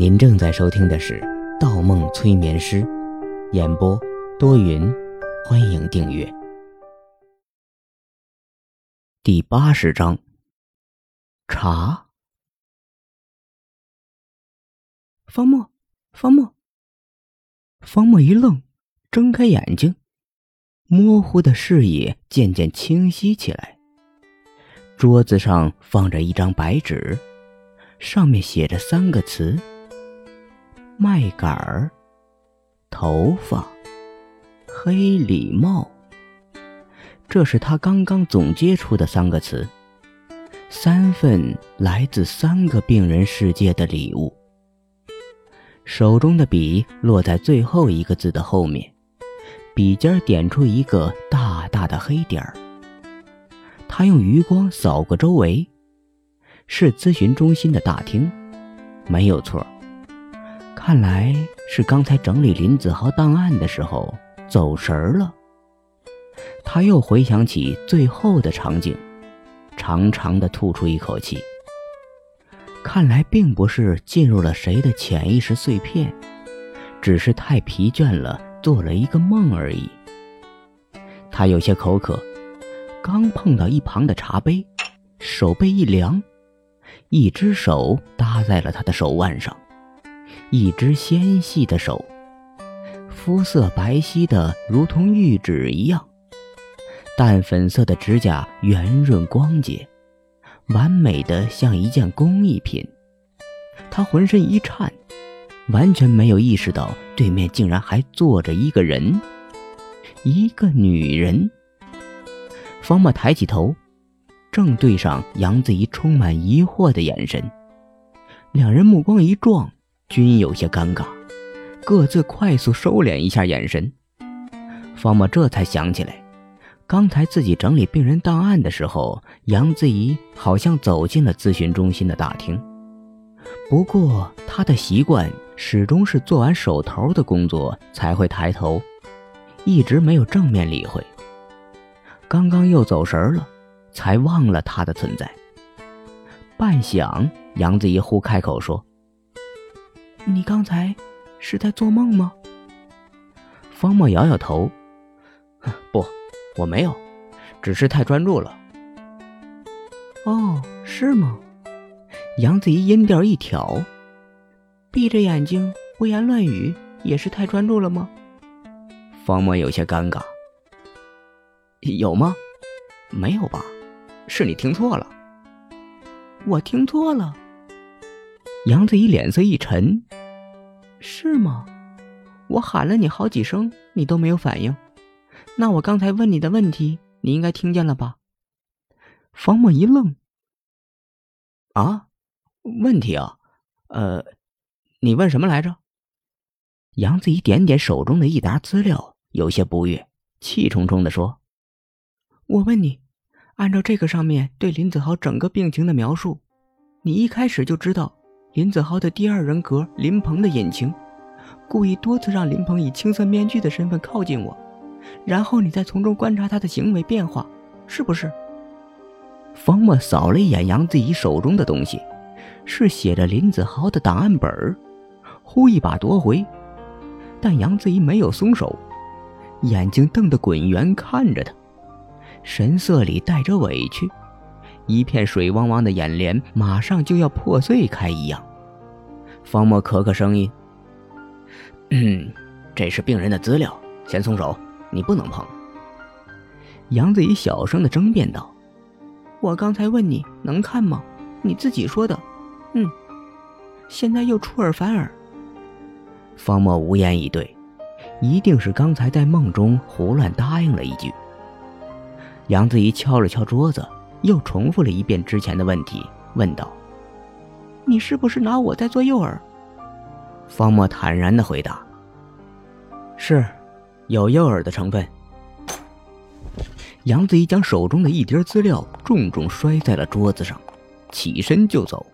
您正在收听的是《盗梦催眠师》，演播多云，欢迎订阅。第八十章，茶。方墨，方墨，方墨一愣，睁开眼睛，模糊的视野渐渐清晰起来。桌子上放着一张白纸，上面写着三个词。麦秆儿，头发，黑礼帽。这是他刚刚总结出的三个词，三份来自三个病人世界的礼物。手中的笔落在最后一个字的后面，笔尖点出一个大大的黑点儿。他用余光扫过周围，是咨询中心的大厅，没有错。看来是刚才整理林子豪档案的时候走神儿了。他又回想起最后的场景，长长的吐出一口气。看来并不是进入了谁的潜意识碎片，只是太疲倦了，做了一个梦而已。他有些口渴，刚碰到一旁的茶杯，手背一凉，一只手搭在了他的手腕上。一只纤细的手，肤色白皙的如同玉指一样，淡粉色的指甲圆润光洁，完美的像一件工艺品。他浑身一颤，完全没有意识到对面竟然还坐着一个人，一个女人。方墨抬起头，正对上杨子怡充满疑惑的眼神，两人目光一撞。均有些尴尬，各自快速收敛一下眼神。方墨这才想起来，刚才自己整理病人档案的时候，杨子怡好像走进了咨询中心的大厅。不过他的习惯始终是做完手头的工作才会抬头，一直没有正面理会。刚刚又走神了，才忘了他的存在。半晌，杨子怡忽开口说。你刚才是在做梦吗？方墨摇摇头，不，我没有，只是太专注了。哦，是吗？杨子怡音调一挑，闭着眼睛胡言乱语也是太专注了吗？方墨有些尴尬。有吗？没有吧？是你听错了。我听错了。杨子怡脸色一沉。是吗？我喊了你好几声，你都没有反应。那我刚才问你的问题，你应该听见了吧？方墨一愣。啊？问题啊？呃，你问什么来着？杨子怡点点手中的一沓资料，有些不悦，气冲冲的说：“我问你，按照这个上面对林子豪整个病情的描述，你一开始就知道？”林子豪的第二人格林鹏的隐情，故意多次让林鹏以青色面具的身份靠近我，然后你再从中观察他的行为变化，是不是？方墨扫了一眼杨子怡手中的东西，是写着林子豪的档案本忽一把夺回，但杨子怡没有松手，眼睛瞪得滚圆看着他，神色里带着委屈。一片水汪汪的眼帘马上就要破碎开一样。方墨咳咳声音：“嗯，这是病人的资料，先松手，你不能碰。”杨子怡小声的争辩道：“我刚才问你能看吗？你自己说的，嗯，现在又出尔反尔。”方墨无言以对，一定是刚才在梦中胡乱答应了一句。杨子怡敲了敲桌子。又重复了一遍之前的问题，问道：“你是不是拿我在做诱饵？”方墨坦然的回答：“是，有诱饵的成分。”杨子怡将手中的一叠资料重重摔在了桌子上，起身就走，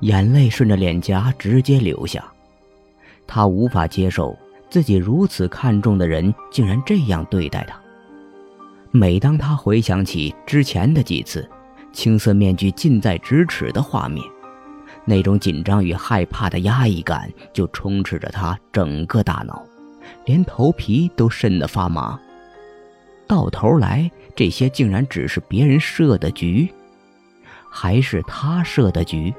眼泪顺着脸颊直接流下。他无法接受自己如此看重的人竟然这样对待他。每当他回想起之前的几次青色面具近在咫尺的画面，那种紧张与害怕的压抑感就充斥着他整个大脑，连头皮都渗得发麻。到头来，这些竟然只是别人设的局，还是他设的局？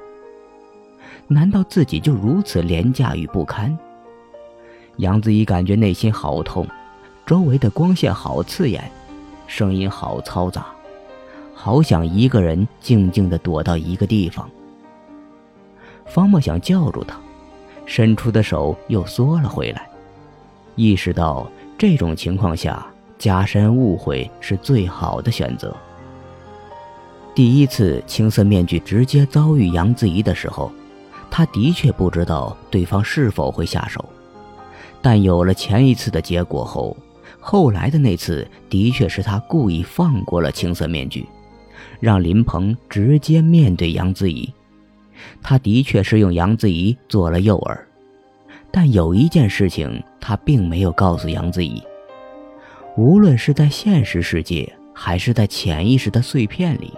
难道自己就如此廉价与不堪？杨子怡感觉内心好痛，周围的光线好刺眼，声音好嘈杂，好想一个人静静地躲到一个地方。方墨想叫住他，伸出的手又缩了回来，意识到这种情况下加深误会是最好的选择。第一次青色面具直接遭遇杨子怡的时候。他的确不知道对方是否会下手，但有了前一次的结果后，后来的那次的确是他故意放过了青色面具，让林鹏直接面对杨子怡。他的确是用杨子怡做了诱饵，但有一件事情他并没有告诉杨子怡：无论是在现实世界还是在潜意识的碎片里，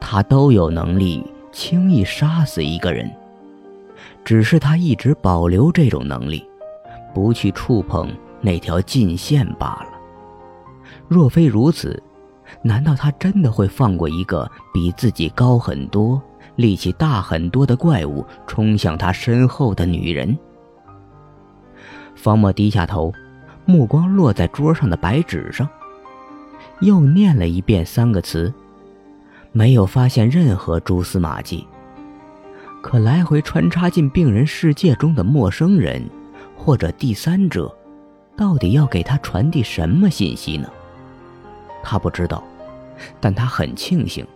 他都有能力轻易杀死一个人。只是他一直保留这种能力，不去触碰那条禁线罢了。若非如此，难道他真的会放过一个比自己高很多、力气大很多的怪物冲向他身后的女人？方墨低下头，目光落在桌上的白纸上，又念了一遍三个词，没有发现任何蛛丝马迹。可来回穿插进病人世界中的陌生人，或者第三者，到底要给他传递什么信息呢？他不知道，但他很庆幸，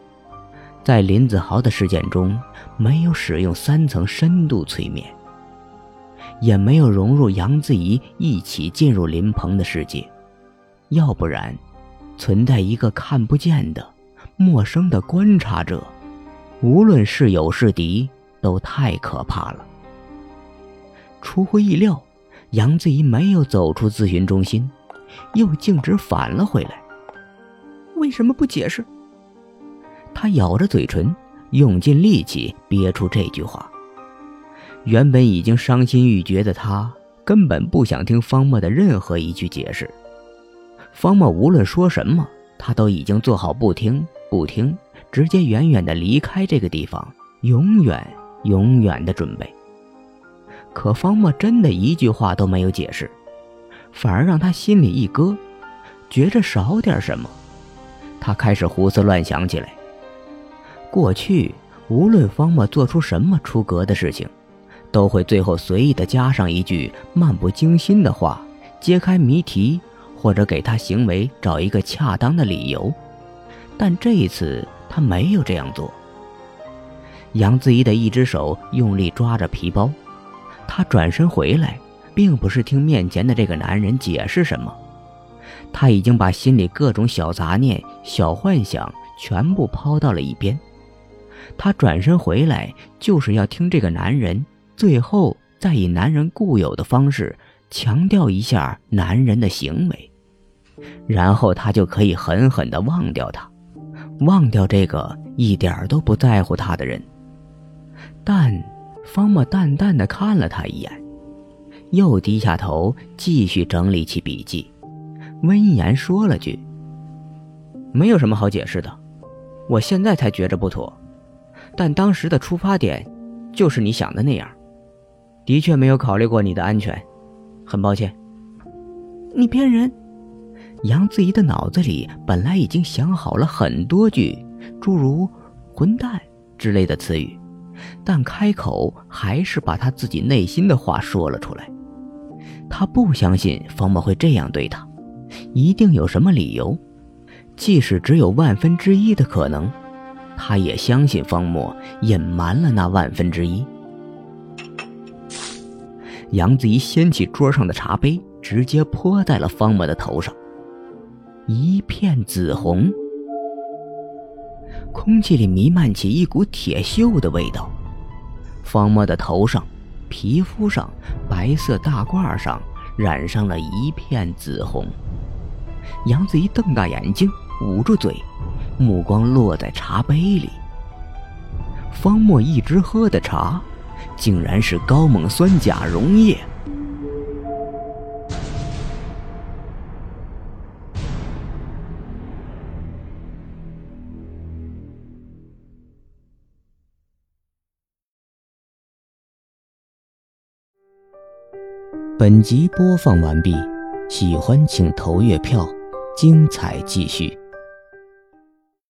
在林子豪的事件中没有使用三层深度催眠，也没有融入杨子怡一起进入林鹏的世界，要不然，存在一个看不见的、陌生的观察者，无论是友是敌。都太可怕了。出乎意料，杨子怡没有走出咨询中心，又径直返了回来。为什么不解释？他咬着嘴唇，用尽力气憋出这句话。原本已经伤心欲绝的他，根本不想听方墨的任何一句解释。方墨无论说什么，他都已经做好不听、不听，直接远远的离开这个地方，永远。永远的准备。可方墨真的一句话都没有解释，反而让他心里一咯，觉着少点什么。他开始胡思乱想起来。过去无论方墨做出什么出格的事情，都会最后随意的加上一句漫不经心的话，揭开谜题，或者给他行为找一个恰当的理由。但这一次他没有这样做。杨子怡的一只手用力抓着皮包，她转身回来，并不是听面前的这个男人解释什么，她已经把心里各种小杂念、小幻想全部抛到了一边。她转身回来，就是要听这个男人最后再以男人固有的方式强调一下男人的行为，然后她就可以狠狠地忘掉他，忘掉这个一点都不在乎他的人。但方墨淡淡的看了他一眼，又低下头继续整理起笔记，温言说了句：“没有什么好解释的，我现在才觉着不妥，但当时的出发点就是你想的那样，的确没有考虑过你的安全，很抱歉。”你骗人！杨子怡的脑子里本来已经想好了很多句诸如“混蛋”之类的词语。但开口还是把他自己内心的话说了出来。他不相信方墨会这样对他，一定有什么理由。即使只有万分之一的可能，他也相信方墨隐瞒了那万分之一。杨子怡掀起桌上的茶杯，直接泼在了方墨的头上，一片紫红。空气里弥漫起一股铁锈的味道。方墨的头上、皮肤上、白色大褂上染上了一片紫红。杨子怡瞪大眼睛，捂住嘴，目光落在茶杯里。方墨一直喝的茶，竟然是高锰酸钾溶液。本集播放完毕，喜欢请投月票，精彩继续。